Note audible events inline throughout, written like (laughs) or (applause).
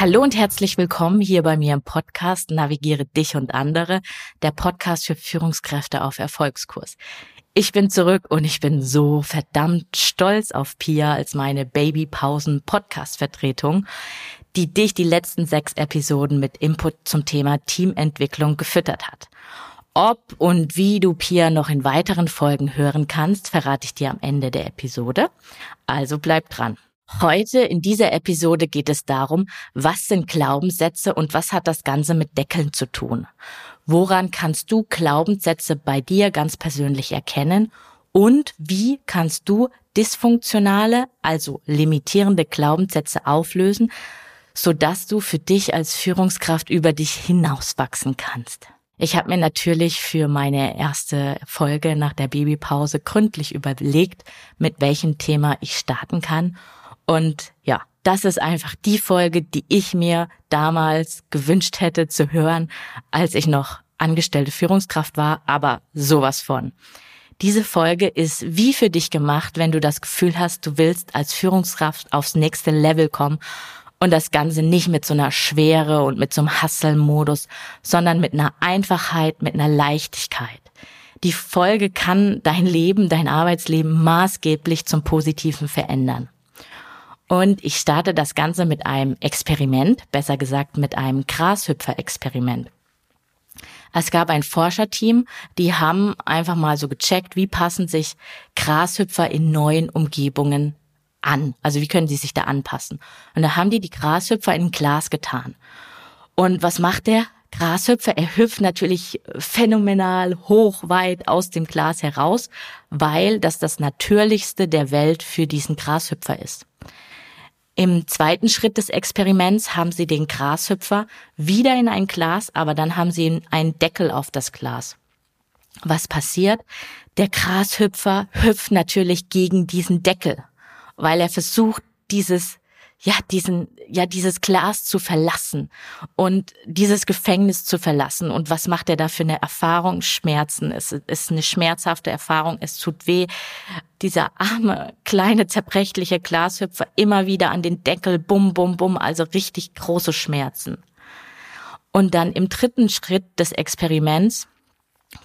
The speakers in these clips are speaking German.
Hallo und herzlich willkommen hier bei mir im Podcast Navigiere dich und andere, der Podcast für Führungskräfte auf Erfolgskurs. Ich bin zurück und ich bin so verdammt stolz auf Pia als meine Babypausen Podcast Vertretung, die dich die letzten sechs Episoden mit Input zum Thema Teamentwicklung gefüttert hat. Ob und wie du Pia noch in weiteren Folgen hören kannst, verrate ich dir am Ende der Episode. Also bleib dran. Heute in dieser Episode geht es darum, was sind Glaubenssätze und was hat das Ganze mit Deckeln zu tun? Woran kannst du Glaubenssätze bei dir ganz persönlich erkennen? Und wie kannst du dysfunktionale, also limitierende Glaubenssätze auflösen, sodass du für dich als Führungskraft über dich hinauswachsen kannst? Ich habe mir natürlich für meine erste Folge nach der Babypause gründlich überlegt, mit welchem Thema ich starten kann und ja, das ist einfach die Folge, die ich mir damals gewünscht hätte zu hören, als ich noch angestellte Führungskraft war, aber sowas von. Diese Folge ist wie für dich gemacht, wenn du das Gefühl hast, du willst als Führungskraft aufs nächste Level kommen und das Ganze nicht mit so einer Schwere und mit so einem Hustle-Modus, sondern mit einer Einfachheit, mit einer Leichtigkeit. Die Folge kann dein Leben, dein Arbeitsleben maßgeblich zum Positiven verändern. Und ich starte das Ganze mit einem Experiment, besser gesagt mit einem Grashüpfer-Experiment. Es gab ein Forscherteam, die haben einfach mal so gecheckt, wie passen sich Grashüpfer in neuen Umgebungen an. Also wie können sie sich da anpassen. Und da haben die die Grashüpfer in ein Glas getan. Und was macht der Grashüpfer? Er hüpft natürlich phänomenal hoch, weit aus dem Glas heraus, weil das das Natürlichste der Welt für diesen Grashüpfer ist. Im zweiten Schritt des Experiments haben sie den Grashüpfer wieder in ein Glas, aber dann haben sie einen Deckel auf das Glas. Was passiert? Der Grashüpfer hüpft natürlich gegen diesen Deckel, weil er versucht, dieses ja, diesen, ja, dieses Glas zu verlassen und dieses Gefängnis zu verlassen. Und was macht er da für eine Erfahrung? Schmerzen. Es ist eine schmerzhafte Erfahrung. Es tut weh. Dieser arme, kleine, zerbrechliche Glashüpfer immer wieder an den Deckel, bum, bum, bum, also richtig große Schmerzen. Und dann im dritten Schritt des Experiments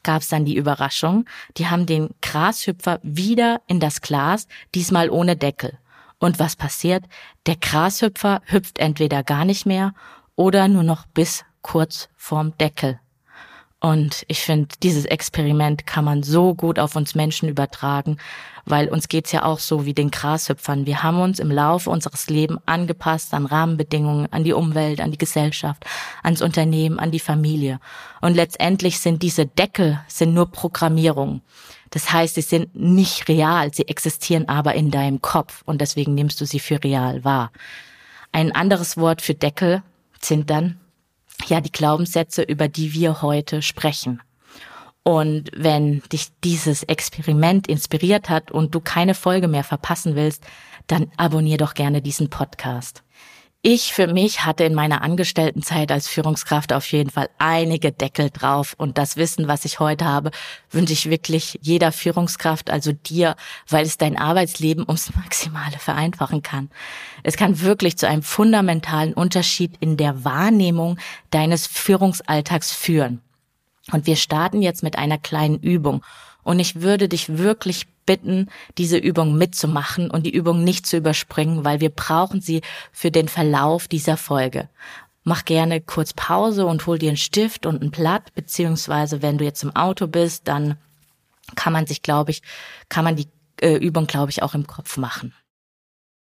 gab es dann die Überraschung, die haben den Grashüpfer wieder in das Glas, diesmal ohne Deckel. Und was passiert? Der Grashüpfer hüpft entweder gar nicht mehr oder nur noch bis kurz vorm Deckel. Und ich finde, dieses Experiment kann man so gut auf uns Menschen übertragen, weil uns geht's ja auch so wie den Grashüpfern. Wir haben uns im Laufe unseres Lebens angepasst an Rahmenbedingungen, an die Umwelt, an die Gesellschaft, ans Unternehmen, an die Familie. Und letztendlich sind diese Deckel sind nur Programmierung. Das heißt, sie sind nicht real, sie existieren aber in deinem Kopf und deswegen nimmst du sie für real wahr. Ein anderes Wort für Deckel sind dann ja die Glaubenssätze, über die wir heute sprechen. Und wenn dich dieses Experiment inspiriert hat und du keine Folge mehr verpassen willst, dann abonnier doch gerne diesen Podcast. Ich für mich hatte in meiner Angestelltenzeit als Führungskraft auf jeden Fall einige Deckel drauf und das Wissen, was ich heute habe, wünsche ich wirklich jeder Führungskraft, also dir, weil es dein Arbeitsleben ums Maximale vereinfachen kann. Es kann wirklich zu einem fundamentalen Unterschied in der Wahrnehmung deines Führungsalltags führen. Und wir starten jetzt mit einer kleinen Übung und ich würde dich wirklich bitten, diese Übung mitzumachen und die Übung nicht zu überspringen, weil wir brauchen sie für den Verlauf dieser Folge. Mach gerne kurz Pause und hol dir einen Stift und ein Blatt, beziehungsweise wenn du jetzt im Auto bist, dann kann man sich, glaube ich, kann man die äh, Übung, glaube ich, auch im Kopf machen.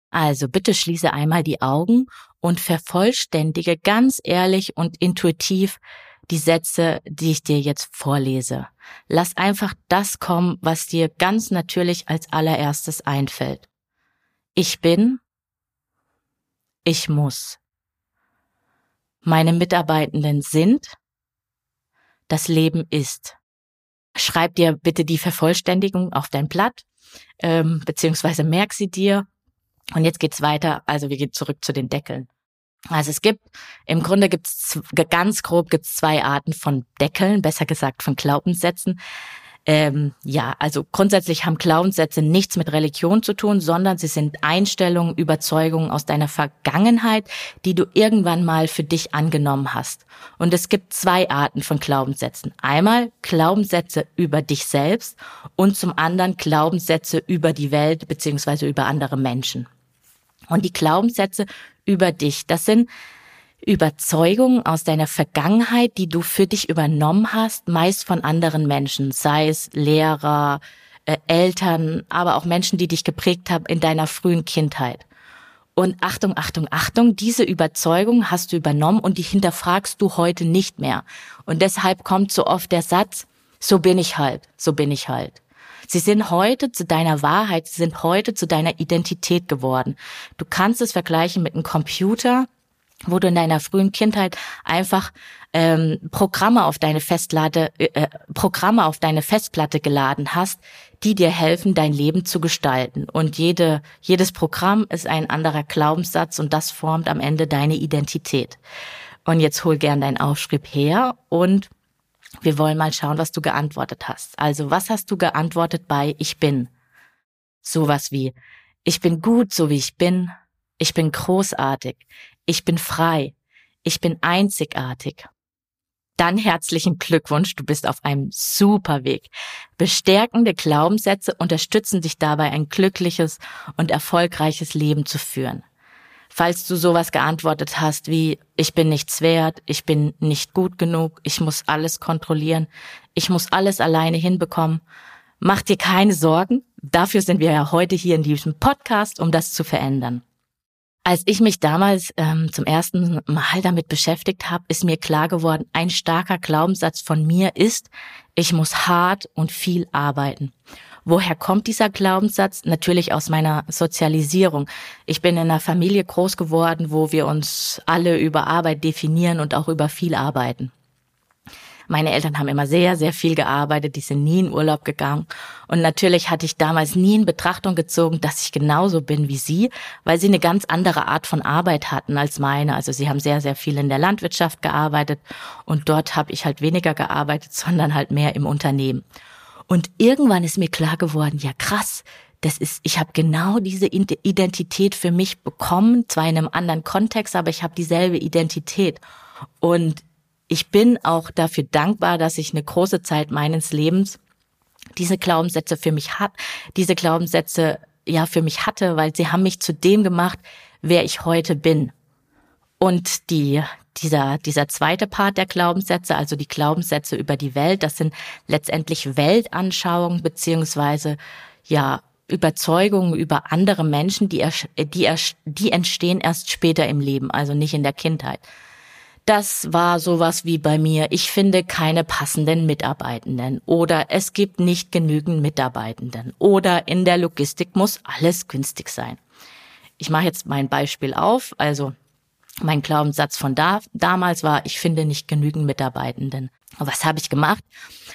Also bitte schließe einmal die Augen und vervollständige ganz ehrlich und intuitiv die Sätze, die ich dir jetzt vorlese. Lass einfach das kommen, was dir ganz natürlich als allererstes einfällt. Ich bin, ich muss, meine Mitarbeitenden sind, das Leben ist. Schreib dir bitte die Vervollständigung auf dein Blatt, ähm, beziehungsweise merk sie dir. Und jetzt geht's weiter. Also wir gehen zurück zu den Deckeln. Also es gibt, im Grunde gibt's ganz grob gibt's zwei Arten von Deckeln, besser gesagt von Glaubenssätzen. Ähm, ja, also grundsätzlich haben Glaubenssätze nichts mit Religion zu tun, sondern sie sind Einstellungen, Überzeugungen aus deiner Vergangenheit, die du irgendwann mal für dich angenommen hast. Und es gibt zwei Arten von Glaubenssätzen. Einmal Glaubenssätze über dich selbst und zum anderen Glaubenssätze über die Welt beziehungsweise über andere Menschen. Und die Glaubenssätze über dich, das sind Überzeugungen aus deiner Vergangenheit, die du für dich übernommen hast, meist von anderen Menschen, sei es Lehrer, äh, Eltern, aber auch Menschen, die dich geprägt haben in deiner frühen Kindheit. Und Achtung, Achtung, Achtung, diese Überzeugung hast du übernommen und die hinterfragst du heute nicht mehr. Und deshalb kommt so oft der Satz, so bin ich halt, so bin ich halt. Sie sind heute zu deiner Wahrheit, sie sind heute zu deiner Identität geworden. Du kannst es vergleichen mit einem Computer, wo du in deiner frühen Kindheit einfach ähm, Programme auf deine Festlade, äh, äh, Programme auf deine Festplatte geladen hast, die dir helfen, dein Leben zu gestalten. Und jede, jedes Programm ist ein anderer Glaubenssatz und das formt am Ende deine Identität. Und jetzt hol gern deinen Aufschrieb her und wir wollen mal schauen, was du geantwortet hast. Also, was hast du geantwortet bei Ich bin? Sowas wie, ich bin gut, so wie ich bin. Ich bin großartig. Ich bin frei. Ich bin einzigartig. Dann herzlichen Glückwunsch, du bist auf einem super Weg. Bestärkende Glaubenssätze unterstützen dich dabei, ein glückliches und erfolgreiches Leben zu führen. Falls du sowas geantwortet hast wie, ich bin nichts wert, ich bin nicht gut genug, ich muss alles kontrollieren, ich muss alles alleine hinbekommen, mach dir keine Sorgen. Dafür sind wir ja heute hier in diesem Podcast, um das zu verändern. Als ich mich damals ähm, zum ersten Mal damit beschäftigt habe, ist mir klar geworden, ein starker Glaubenssatz von mir ist, ich muss hart und viel arbeiten. Woher kommt dieser Glaubenssatz? Natürlich aus meiner Sozialisierung. Ich bin in einer Familie groß geworden, wo wir uns alle über Arbeit definieren und auch über viel arbeiten. Meine Eltern haben immer sehr, sehr viel gearbeitet, die sind nie in Urlaub gegangen. Und natürlich hatte ich damals nie in Betrachtung gezogen, dass ich genauso bin wie sie, weil sie eine ganz andere Art von Arbeit hatten als meine. Also sie haben sehr, sehr viel in der Landwirtschaft gearbeitet und dort habe ich halt weniger gearbeitet, (laughs) sondern halt mehr im Unternehmen. Und irgendwann ist mir klar geworden, ja krass, das ist, ich habe genau diese Identität für mich bekommen, zwar in einem anderen Kontext, aber ich habe dieselbe Identität. Und ich bin auch dafür dankbar, dass ich eine große Zeit meines Lebens diese Glaubenssätze für mich hat, diese Glaubenssätze ja für mich hatte, weil sie haben mich zu dem gemacht, wer ich heute bin. Und die, dieser, dieser zweite Part der Glaubenssätze, also die Glaubenssätze über die Welt, das sind letztendlich Weltanschauungen beziehungsweise ja Überzeugungen über andere Menschen, die, die, die entstehen erst später im Leben, also nicht in der Kindheit. Das war sowas wie bei mir, ich finde keine passenden Mitarbeitenden oder es gibt nicht genügend Mitarbeitenden oder in der Logistik muss alles günstig sein. Ich mache jetzt mein Beispiel auf, also mein Glaubenssatz von da, damals war, ich finde nicht genügend Mitarbeitenden. Was habe ich gemacht?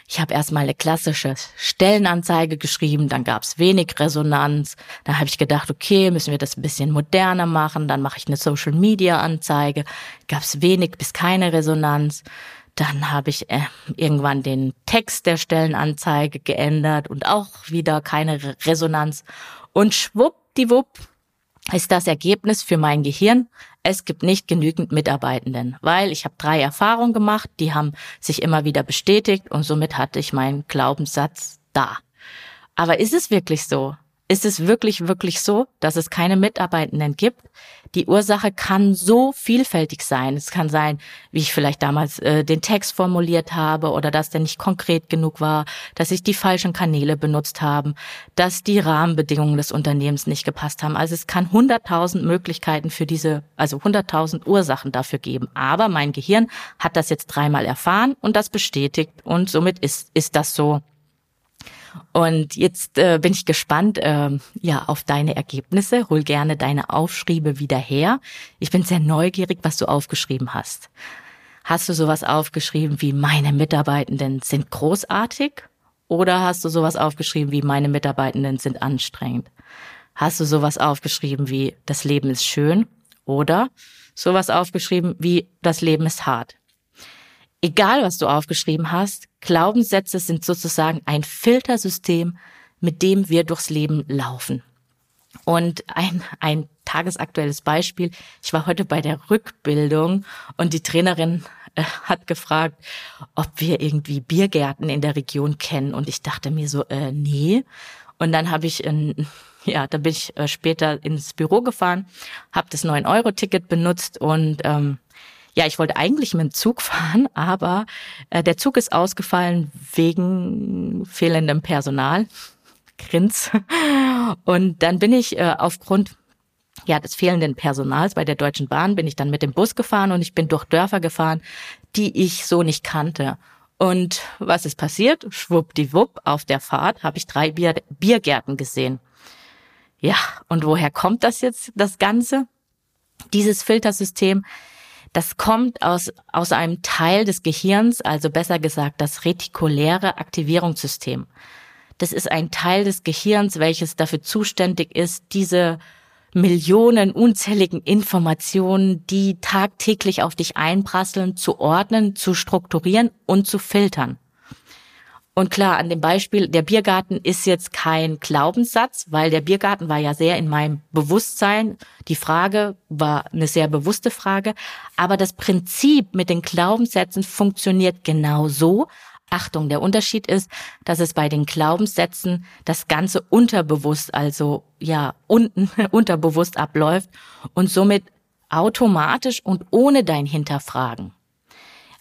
Ich habe erstmal eine klassische Stellenanzeige geschrieben, dann gab es wenig Resonanz. Dann habe ich gedacht, okay, müssen wir das ein bisschen moderner machen. Dann mache ich eine Social-Media-Anzeige, gab es wenig bis keine Resonanz. Dann habe ich äh, irgendwann den Text der Stellenanzeige geändert und auch wieder keine Resonanz. Und schwuppdiwupp ist das Ergebnis für mein Gehirn, es gibt nicht genügend Mitarbeitenden, weil ich habe drei Erfahrungen gemacht, die haben sich immer wieder bestätigt und somit hatte ich meinen Glaubenssatz da. Aber ist es wirklich so? Ist es wirklich, wirklich so, dass es keine Mitarbeitenden gibt? Die Ursache kann so vielfältig sein. Es kann sein, wie ich vielleicht damals äh, den Text formuliert habe oder dass der nicht konkret genug war, dass ich die falschen Kanäle benutzt haben, dass die Rahmenbedingungen des Unternehmens nicht gepasst haben. Also es kann hunderttausend Möglichkeiten für diese, also hunderttausend Ursachen dafür geben. Aber mein Gehirn hat das jetzt dreimal erfahren und das bestätigt und somit ist, ist das so. Und jetzt äh, bin ich gespannt äh, ja auf deine Ergebnisse. Hol gerne deine Aufschriebe wieder her. Ich bin sehr neugierig, was du aufgeschrieben hast. Hast du sowas aufgeschrieben wie meine Mitarbeitenden sind großartig? Oder hast du sowas aufgeschrieben wie meine Mitarbeitenden sind anstrengend? Hast du sowas aufgeschrieben wie das Leben ist schön? Oder sowas aufgeschrieben wie das Leben ist hart? Egal, was du aufgeschrieben hast, Glaubenssätze sind sozusagen ein Filtersystem, mit dem wir durchs Leben laufen. Und ein, ein tagesaktuelles Beispiel. Ich war heute bei der Rückbildung und die Trainerin äh, hat gefragt, ob wir irgendwie Biergärten in der Region kennen. Und ich dachte mir so, äh, nee. Und dann habe ich, in, ja, da bin ich äh, später ins Büro gefahren, habe das 9-Euro-Ticket benutzt und ähm, ja, ich wollte eigentlich mit dem Zug (laughs) fahren, aber äh, der Zug ist ausgefallen wegen fehlendem Personal. (laughs) Grins. Und dann bin ich äh, aufgrund ja, des fehlenden Personals bei der Deutschen Bahn bin ich dann mit dem Bus gefahren und ich bin durch Dörfer gefahren, die ich so nicht kannte. Und was ist passiert? Schwuppdiwupp, auf der Fahrt habe ich drei Bier Biergärten gesehen. Ja, und woher kommt das jetzt, das Ganze? Dieses Filtersystem das kommt aus, aus einem Teil des Gehirns, also besser gesagt das retikuläre Aktivierungssystem. Das ist ein Teil des Gehirns, welches dafür zuständig ist, diese Millionen unzähligen Informationen, die tagtäglich auf dich einprasseln, zu ordnen, zu strukturieren und zu filtern. Und klar, an dem Beispiel, der Biergarten ist jetzt kein Glaubenssatz, weil der Biergarten war ja sehr in meinem Bewusstsein. Die Frage war eine sehr bewusste Frage. Aber das Prinzip mit den Glaubenssätzen funktioniert genau so. Achtung, der Unterschied ist, dass es bei den Glaubenssätzen das Ganze unterbewusst, also ja, unten (laughs) unterbewusst abläuft und somit automatisch und ohne dein Hinterfragen.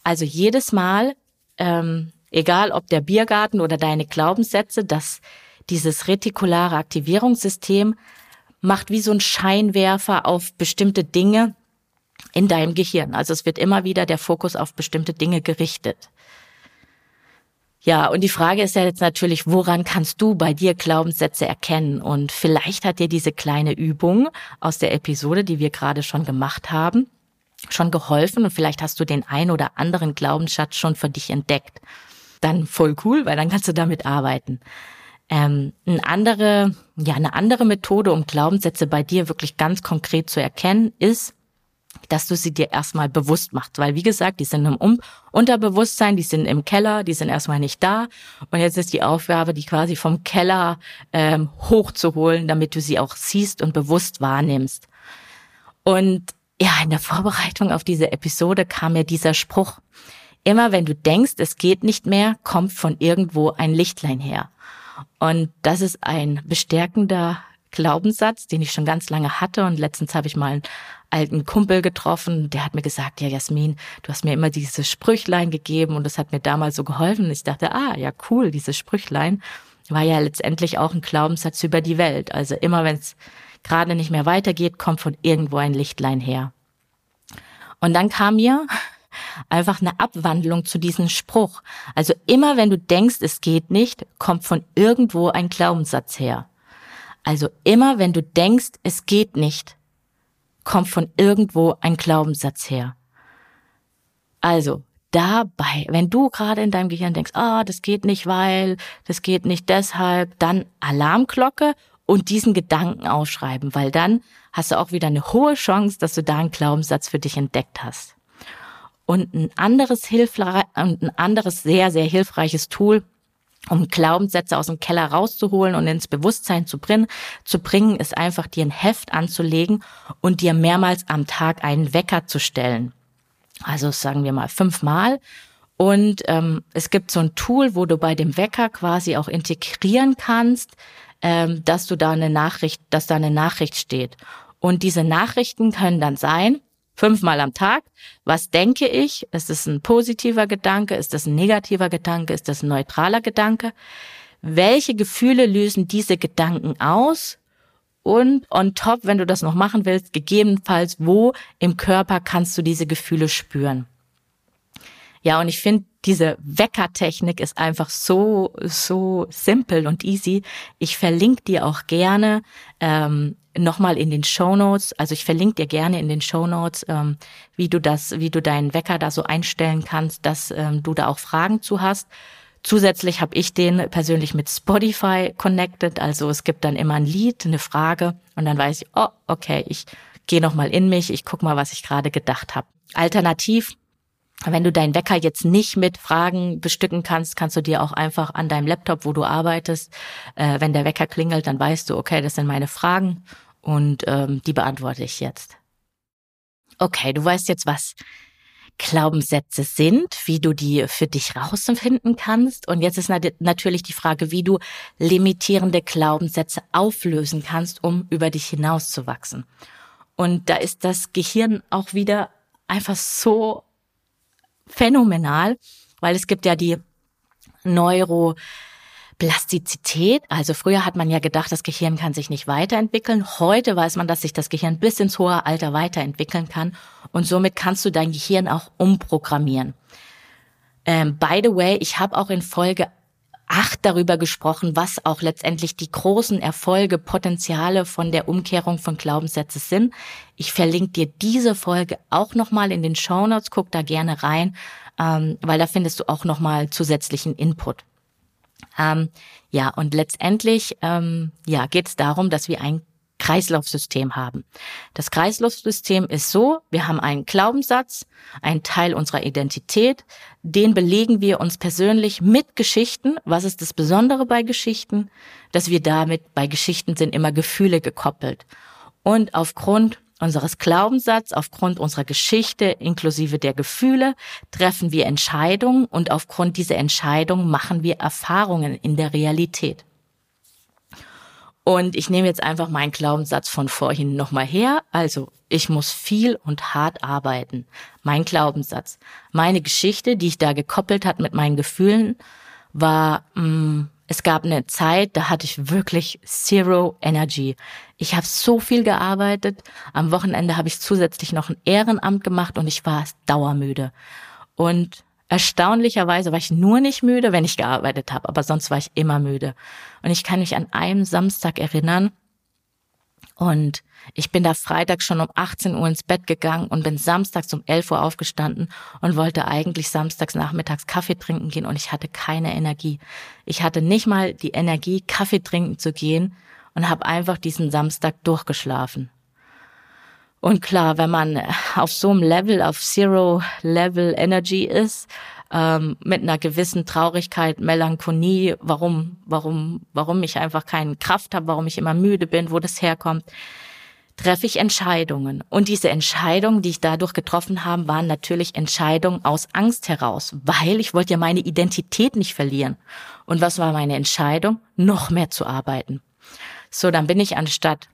Also jedes Mal, ähm, egal ob der Biergarten oder deine Glaubenssätze, dass dieses retikulare Aktivierungssystem macht wie so ein Scheinwerfer auf bestimmte Dinge in deinem Gehirn. Also es wird immer wieder der Fokus auf bestimmte Dinge gerichtet. Ja, und die Frage ist ja jetzt natürlich, woran kannst du bei dir Glaubenssätze erkennen? Und vielleicht hat dir diese kleine Übung aus der Episode, die wir gerade schon gemacht haben, schon geholfen und vielleicht hast du den ein oder anderen Glaubensschatz schon für dich entdeckt dann voll cool, weil dann kannst du damit arbeiten. Ähm, eine andere, ja, eine andere Methode, um Glaubenssätze bei dir wirklich ganz konkret zu erkennen, ist, dass du sie dir erstmal bewusst machst. Weil, wie gesagt, die sind im um Unterbewusstsein, die sind im Keller, die sind erstmal nicht da. Und jetzt ist die Aufgabe, die quasi vom Keller ähm, hochzuholen, damit du sie auch siehst und bewusst wahrnimmst. Und ja, in der Vorbereitung auf diese Episode kam mir dieser Spruch. Immer wenn du denkst, es geht nicht mehr, kommt von irgendwo ein Lichtlein her. Und das ist ein bestärkender Glaubenssatz, den ich schon ganz lange hatte. Und letztens habe ich mal einen alten Kumpel getroffen, der hat mir gesagt, ja Jasmin, du hast mir immer dieses Sprüchlein gegeben und das hat mir damals so geholfen. Ich dachte, ah, ja cool, dieses Sprüchlein war ja letztendlich auch ein Glaubenssatz über die Welt. Also immer wenn es gerade nicht mehr weitergeht, kommt von irgendwo ein Lichtlein her. Und dann kam mir einfach eine Abwandlung zu diesem Spruch. Also immer wenn du denkst, es geht nicht, kommt von irgendwo ein Glaubenssatz her. Also immer wenn du denkst, es geht nicht, kommt von irgendwo ein Glaubenssatz her. Also dabei, wenn du gerade in deinem Gehirn denkst, ah, oh, das geht nicht, weil, das geht nicht deshalb, dann Alarmglocke und diesen Gedanken ausschreiben, weil dann hast du auch wieder eine hohe Chance, dass du da einen Glaubenssatz für dich entdeckt hast. Und ein anderes, Hilfre und ein anderes sehr, sehr hilfreiches Tool, um Glaubenssätze aus dem Keller rauszuholen und ins Bewusstsein zu bringen, zu bringen, ist einfach dir ein Heft anzulegen und dir mehrmals am Tag einen Wecker zu stellen. Also sagen wir mal fünfmal. Und ähm, es gibt so ein Tool, wo du bei dem Wecker quasi auch integrieren kannst, ähm, dass du da eine Nachricht, dass da eine Nachricht steht. Und diese Nachrichten können dann sein, fünfmal am Tag. Was denke ich? Ist es ein positiver Gedanke? Ist das ein negativer Gedanke? Ist das ein neutraler Gedanke? Welche Gefühle lösen diese Gedanken aus? Und on top, wenn du das noch machen willst, gegebenenfalls, wo im Körper kannst du diese Gefühle spüren? Ja, und ich finde, diese Weckertechnik ist einfach so, so simpel und easy. Ich verlinke dir auch gerne ähm, nochmal in den Show Notes. Also ich verlinke dir gerne in den Show Notes, ähm, wie du das, wie du deinen Wecker da so einstellen kannst, dass ähm, du da auch Fragen zu hast. Zusätzlich habe ich den persönlich mit Spotify connected. Also es gibt dann immer ein Lied, eine Frage und dann weiß ich, oh, okay, ich gehe noch mal in mich, ich guck mal, was ich gerade gedacht habe. Alternativ wenn du deinen Wecker jetzt nicht mit Fragen bestücken kannst, kannst du dir auch einfach an deinem Laptop, wo du arbeitest, äh, wenn der Wecker klingelt, dann weißt du, okay, das sind meine Fragen und ähm, die beantworte ich jetzt. Okay, du weißt jetzt, was Glaubenssätze sind, wie du die für dich rausfinden kannst. Und jetzt ist natürlich die Frage, wie du limitierende Glaubenssätze auflösen kannst, um über dich hinauszuwachsen. Und da ist das Gehirn auch wieder einfach so phänomenal, weil es gibt ja die Neuroplastizität. Also früher hat man ja gedacht, das Gehirn kann sich nicht weiterentwickeln. Heute weiß man, dass sich das Gehirn bis ins hohe Alter weiterentwickeln kann. Und somit kannst du dein Gehirn auch umprogrammieren. Ähm, by the way, ich habe auch in Folge acht darüber gesprochen, was auch letztendlich die großen Erfolge, Potenziale von der Umkehrung von Glaubenssätzen sind. Ich verlinke dir diese Folge auch nochmal in den Show Notes. Guck da gerne rein, ähm, weil da findest du auch nochmal zusätzlichen Input. Ähm, ja, und letztendlich ähm, ja, geht es darum, dass wir ein Kreislaufsystem haben. Das Kreislaufsystem ist so, wir haben einen Glaubenssatz, einen Teil unserer Identität, den belegen wir uns persönlich mit Geschichten. Was ist das Besondere bei Geschichten? Dass wir damit, bei Geschichten sind immer Gefühle gekoppelt. Und aufgrund unseres Glaubenssatzes, aufgrund unserer Geschichte inklusive der Gefühle treffen wir Entscheidungen und aufgrund dieser Entscheidungen machen wir Erfahrungen in der Realität. Und ich nehme jetzt einfach meinen Glaubenssatz von vorhin nochmal her. Also, ich muss viel und hart arbeiten. Mein Glaubenssatz. Meine Geschichte, die ich da gekoppelt hat mit meinen Gefühlen, war, mh, mm, es gab eine Zeit, da hatte ich wirklich zero energy. Ich habe so viel gearbeitet. Am Wochenende habe ich zusätzlich noch ein Ehrenamt gemacht und ich war dauermüde. Und Erstaunlicherweise war ich nur nicht müde, wenn ich gearbeitet habe, aber sonst war ich immer müde. Und ich kann mich an einem Samstag erinnern und ich bin da Freitag schon um 18 Uhr ins Bett gegangen und bin samstags um 11 Uhr aufgestanden und wollte eigentlich samstags nachmittags Kaffee trinken gehen und ich hatte keine Energie. Ich hatte nicht mal die Energie, Kaffee trinken zu gehen und habe einfach diesen Samstag durchgeschlafen. Und klar, wenn man auf so einem Level, auf Zero Level Energy ist, ähm, mit einer gewissen Traurigkeit, Melancholie, warum, warum, warum ich einfach keine Kraft habe, warum ich immer müde bin, wo das herkommt, treffe ich Entscheidungen. Und diese Entscheidungen, die ich dadurch getroffen habe, waren natürlich Entscheidungen aus Angst heraus, weil ich wollte ja meine Identität nicht verlieren. Und was war meine Entscheidung? Noch mehr zu arbeiten. So, dann bin ich anstatt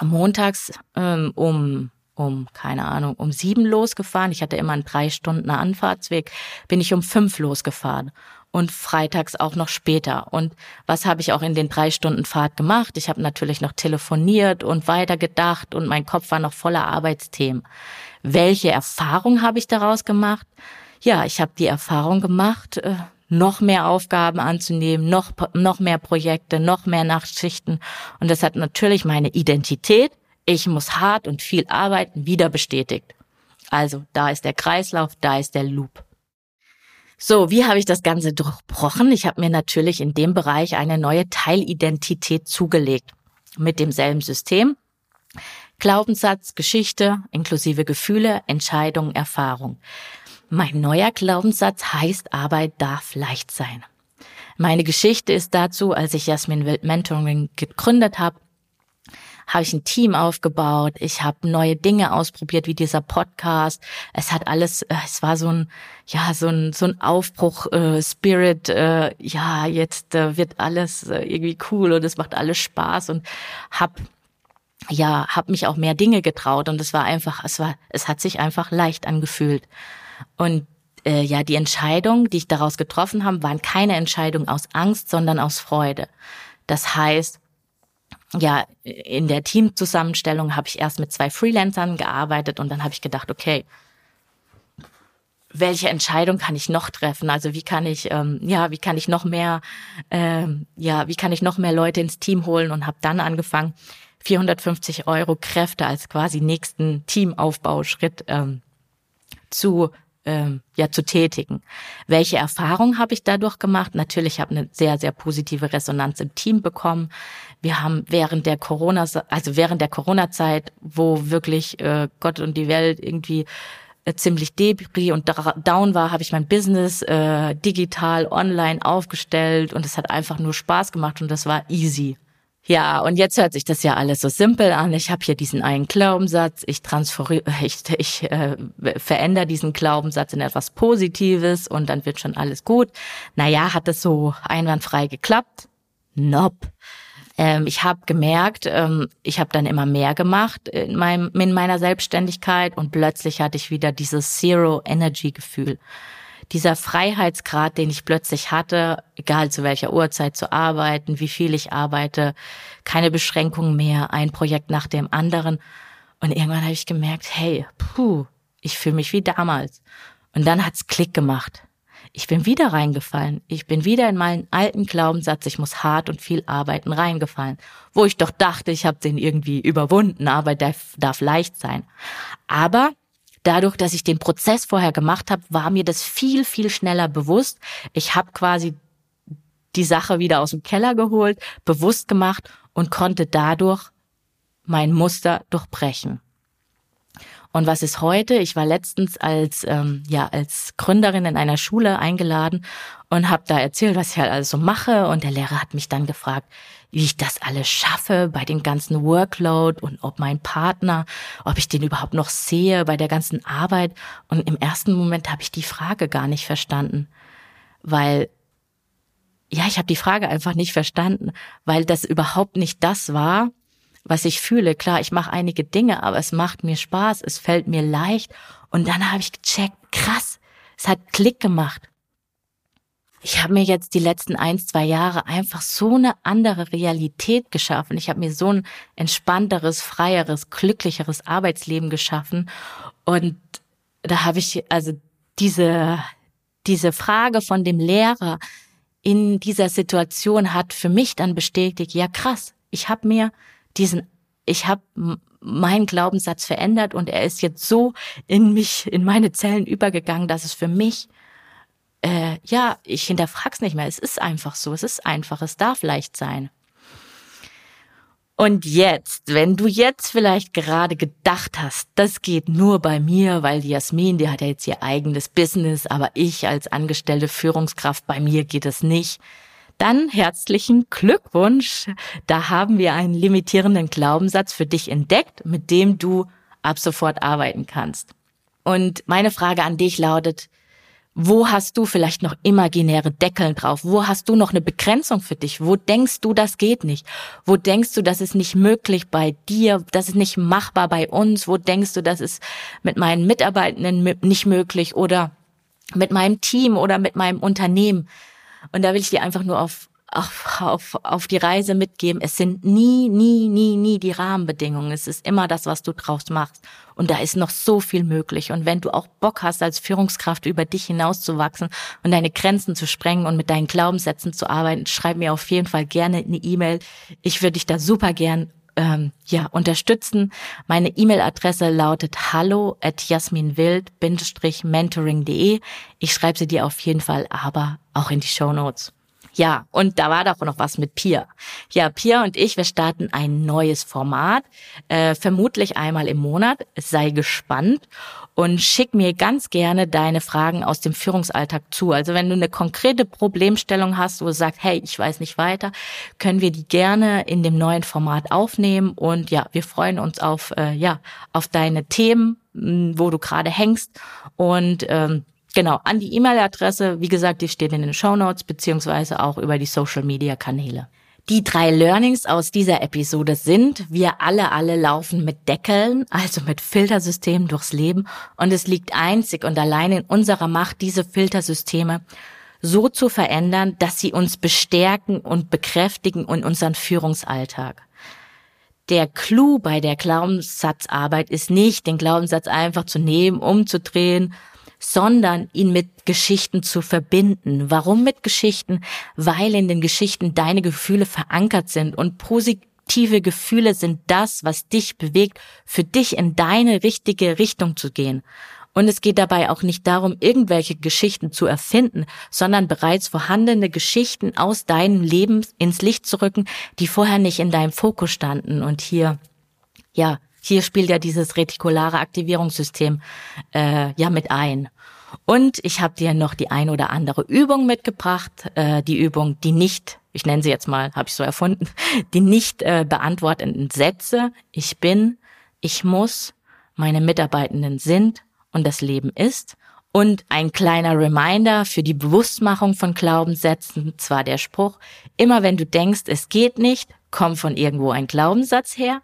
montags ähm, um um, keine Ahnung, um sieben losgefahren. Ich hatte immer einen drei Stunden Anfahrtsweg, bin ich um fünf losgefahren und freitags auch noch später. Und was habe ich auch in den drei Stunden Fahrt gemacht? Ich habe natürlich noch telefoniert und weitergedacht und mein Kopf war noch voller Arbeitsthemen. Welche Erfahrung habe ich daraus gemacht? Ja, ich habe die Erfahrung gemacht, äh, noch mehr Aufgaben anzunehmen, noch, noch mehr Projekte, noch mehr Nachtschichten. Und das hat natürlich meine Identität. Ich muss hart und viel arbeiten, wieder bestätigt. Also, da ist der Kreislauf, da ist der Loop. So, wie habe ich das Ganze durchbrochen? Ich habe mir natürlich in dem Bereich eine neue Teilidentität zugelegt. Mit demselben System. Glaubenssatz, Geschichte, inklusive Gefühle, Entscheidung, Erfahrung. Mein neuer Glaubenssatz heißt, Arbeit darf leicht sein. Meine Geschichte ist dazu, als ich Jasmin Wild Mentoring gegründet habe, habe ich ein Team aufgebaut, ich habe neue Dinge ausprobiert, wie dieser Podcast. Es hat alles, äh, es war so ein, ja, so ein, so ein Aufbruch, äh, Spirit, äh, ja, jetzt äh, wird alles äh, irgendwie cool und es macht alles Spaß und hab ja, hab mich auch mehr Dinge getraut und es war einfach, es war, es hat sich einfach leicht angefühlt. Und äh, ja, die Entscheidungen, die ich daraus getroffen habe, waren keine Entscheidung aus Angst, sondern aus Freude. Das heißt, ja, in der Teamzusammenstellung habe ich erst mit zwei Freelancern gearbeitet und dann habe ich gedacht, okay, welche Entscheidung kann ich noch treffen? Also wie kann ich, ähm, ja, wie kann ich noch mehr, ähm, ja, wie kann ich noch mehr Leute ins Team holen und habe dann angefangen, 450 Euro Kräfte als quasi nächsten Teamaufbauschritt ähm, zu ähm, ja zu tätigen. Welche Erfahrungen habe ich dadurch gemacht? Natürlich habe eine sehr sehr positive Resonanz im Team bekommen. Wir haben während der Corona also während der Corona Zeit, wo wirklich äh, Gott und die Welt irgendwie äh, ziemlich debris und down war, habe ich mein Business äh, digital online aufgestellt und es hat einfach nur Spaß gemacht und das war easy. Ja, und jetzt hört sich das ja alles so simpel an. Ich habe hier diesen einen Glaubenssatz, ich (laughs) ich, ich äh, verändere diesen Glaubenssatz in etwas Positives und dann wird schon alles gut. Naja, hat das so einwandfrei geklappt? Nope. Ähm, ich habe gemerkt, ähm, ich habe dann immer mehr gemacht in, meinem, in meiner Selbstständigkeit und plötzlich hatte ich wieder dieses Zero-Energy-Gefühl dieser Freiheitsgrad, den ich plötzlich hatte, egal zu welcher Uhrzeit zu arbeiten, wie viel ich arbeite, keine Beschränkungen mehr, ein Projekt nach dem anderen. Und irgendwann habe ich gemerkt, hey, puh, ich fühle mich wie damals. Und dann hat's Klick gemacht. Ich bin wieder reingefallen. Ich bin wieder in meinen alten Glaubenssatz, ich muss hart und viel arbeiten, reingefallen. Wo ich doch dachte, ich habe den irgendwie überwunden, aber der darf leicht sein. Aber dadurch, dass ich den Prozess vorher gemacht habe, war mir das viel, viel schneller bewusst. Ich habe quasi die Sache wieder aus dem Keller geholt, bewusst gemacht und konnte dadurch mein Muster durchbrechen. Und was ist heute? Ich war letztens als ähm, ja als Gründerin in einer Schule eingeladen und habe da erzählt, was ich halt alles so mache. Und der Lehrer hat mich dann gefragt, wie ich das alles schaffe bei dem ganzen Workload und ob mein Partner, ob ich den überhaupt noch sehe bei der ganzen Arbeit. Und im ersten Moment habe ich die Frage gar nicht verstanden, weil ja, ich habe die Frage einfach nicht verstanden, weil das überhaupt nicht das war, was ich fühle. Klar, ich mache einige Dinge, aber es macht mir Spaß, es fällt mir leicht. Und dann habe ich gecheckt, krass, es hat Klick gemacht. Ich habe mir jetzt die letzten ein, zwei Jahre einfach so eine andere Realität geschaffen. Ich habe mir so ein entspannteres, freieres, glücklicheres Arbeitsleben geschaffen. Und da habe ich also diese, diese Frage von dem Lehrer in dieser Situation hat für mich dann bestätigt, ja krass, ich habe mir diesen, ich habe meinen Glaubenssatz verändert und er ist jetzt so in mich, in meine Zellen übergegangen, dass es für mich, äh, ja, ich hinterfrag's nicht mehr. Es ist einfach so, es ist einfach, es darf leicht sein. Und jetzt, wenn du jetzt vielleicht gerade gedacht hast, das geht nur bei mir, weil die Jasmin, die hat ja jetzt ihr eigenes Business, aber ich als angestellte Führungskraft, bei mir geht es nicht dann herzlichen Glückwunsch. Da haben wir einen limitierenden Glaubenssatz für dich entdeckt, mit dem du ab sofort arbeiten kannst. Und meine Frage an dich lautet, wo hast du vielleicht noch imaginäre Deckeln drauf? Wo hast du noch eine Begrenzung für dich? Wo denkst du, das geht nicht? Wo denkst du, das ist nicht möglich bei dir? Das ist nicht machbar bei uns? Wo denkst du, das ist mit meinen Mitarbeitenden nicht möglich oder mit meinem Team oder mit meinem Unternehmen? Und da will ich dir einfach nur auf, auf, auf, auf die Reise mitgeben. Es sind nie, nie, nie, nie die Rahmenbedingungen. Es ist immer das, was du draus machst. Und da ist noch so viel möglich. Und wenn du auch Bock hast, als Führungskraft über dich hinauszuwachsen und deine Grenzen zu sprengen und mit deinen Glaubenssätzen zu arbeiten, schreib mir auf jeden Fall gerne eine E-Mail. Ich würde dich da super gern ähm, ja, unterstützen. Meine E-Mail-Adresse lautet hallo at jasminwild-mentoring.de. Ich schreibe sie dir auf jeden Fall aber auch in die Show Notes. Ja, und da war doch noch was mit Pia. Ja, Pia und ich, wir starten ein neues Format, äh, vermutlich einmal im Monat. Sei gespannt und schick mir ganz gerne deine Fragen aus dem Führungsalltag zu. Also wenn du eine konkrete Problemstellung hast, wo du sagst, hey, ich weiß nicht weiter, können wir die gerne in dem neuen Format aufnehmen. Und ja, wir freuen uns auf, äh, ja, auf deine Themen, wo du gerade hängst. Und ähm, Genau, an die E-Mail-Adresse, wie gesagt, die steht in den Show Notes, beziehungsweise auch über die Social-Media-Kanäle. Die drei Learnings aus dieser Episode sind, wir alle, alle laufen mit Deckeln, also mit Filtersystemen durchs Leben und es liegt einzig und allein in unserer Macht, diese Filtersysteme so zu verändern, dass sie uns bestärken und bekräftigen in unseren Führungsalltag. Der Clou bei der Glaubenssatzarbeit ist nicht, den Glaubenssatz einfach zu nehmen, umzudrehen, sondern ihn mit Geschichten zu verbinden. Warum mit Geschichten? Weil in den Geschichten deine Gefühle verankert sind und positive Gefühle sind das, was dich bewegt, für dich in deine richtige Richtung zu gehen. Und es geht dabei auch nicht darum, irgendwelche Geschichten zu erfinden, sondern bereits vorhandene Geschichten aus deinem Leben ins Licht zu rücken, die vorher nicht in deinem Fokus standen. Und hier, ja, hier spielt ja dieses retikulare Aktivierungssystem äh, ja mit ein. Und ich habe dir noch die ein oder andere Übung mitgebracht, äh, die Übung, die nicht, ich nenne sie jetzt mal, habe ich so erfunden, (laughs) die nicht äh, beantwortenden Sätze. Ich bin, ich muss, meine Mitarbeitenden sind, und das Leben ist. Und ein kleiner Reminder für die Bewusstmachung von Glaubenssätzen, zwar der Spruch, immer wenn du denkst, es geht nicht, kommt von irgendwo ein Glaubenssatz her.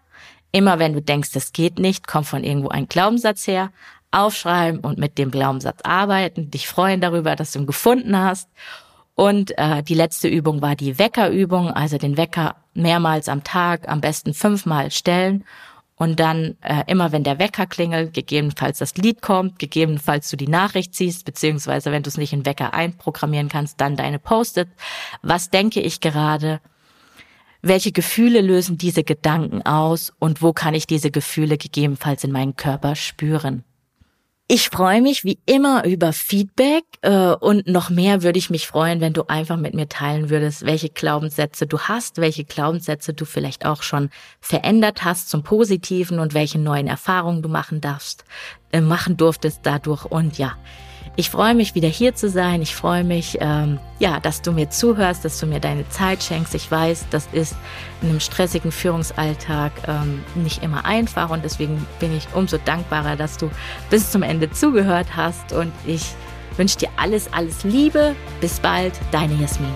Immer wenn du denkst, es geht nicht, kommt von irgendwo ein Glaubenssatz her. Aufschreiben und mit dem Glaubenssatz arbeiten, dich freuen darüber, dass du ihn gefunden hast. Und äh, die letzte Übung war die Weckerübung, also den Wecker mehrmals am Tag, am besten fünfmal stellen und dann äh, immer, wenn der Wecker klingelt, gegebenenfalls das Lied kommt, gegebenenfalls du die Nachricht siehst, beziehungsweise wenn du es nicht in Wecker einprogrammieren kannst, dann deine Post-it. Was denke ich gerade? Welche Gefühle lösen diese Gedanken aus und wo kann ich diese Gefühle gegebenenfalls in meinem Körper spüren? Ich freue mich wie immer über Feedback äh, und noch mehr würde ich mich freuen, wenn du einfach mit mir teilen würdest, welche Glaubenssätze du hast, welche Glaubenssätze du vielleicht auch schon verändert hast zum Positiven und welche neuen Erfahrungen du machen darfst, äh, machen durftest dadurch und ja, ich freue mich, wieder hier zu sein. Ich freue mich, ähm, ja, dass du mir zuhörst, dass du mir deine Zeit schenkst. Ich weiß, das ist in einem stressigen Führungsalltag ähm, nicht immer einfach und deswegen bin ich umso dankbarer, dass du bis zum Ende zugehört hast und ich wünsche dir alles, alles Liebe. Bis bald, deine Jasmin.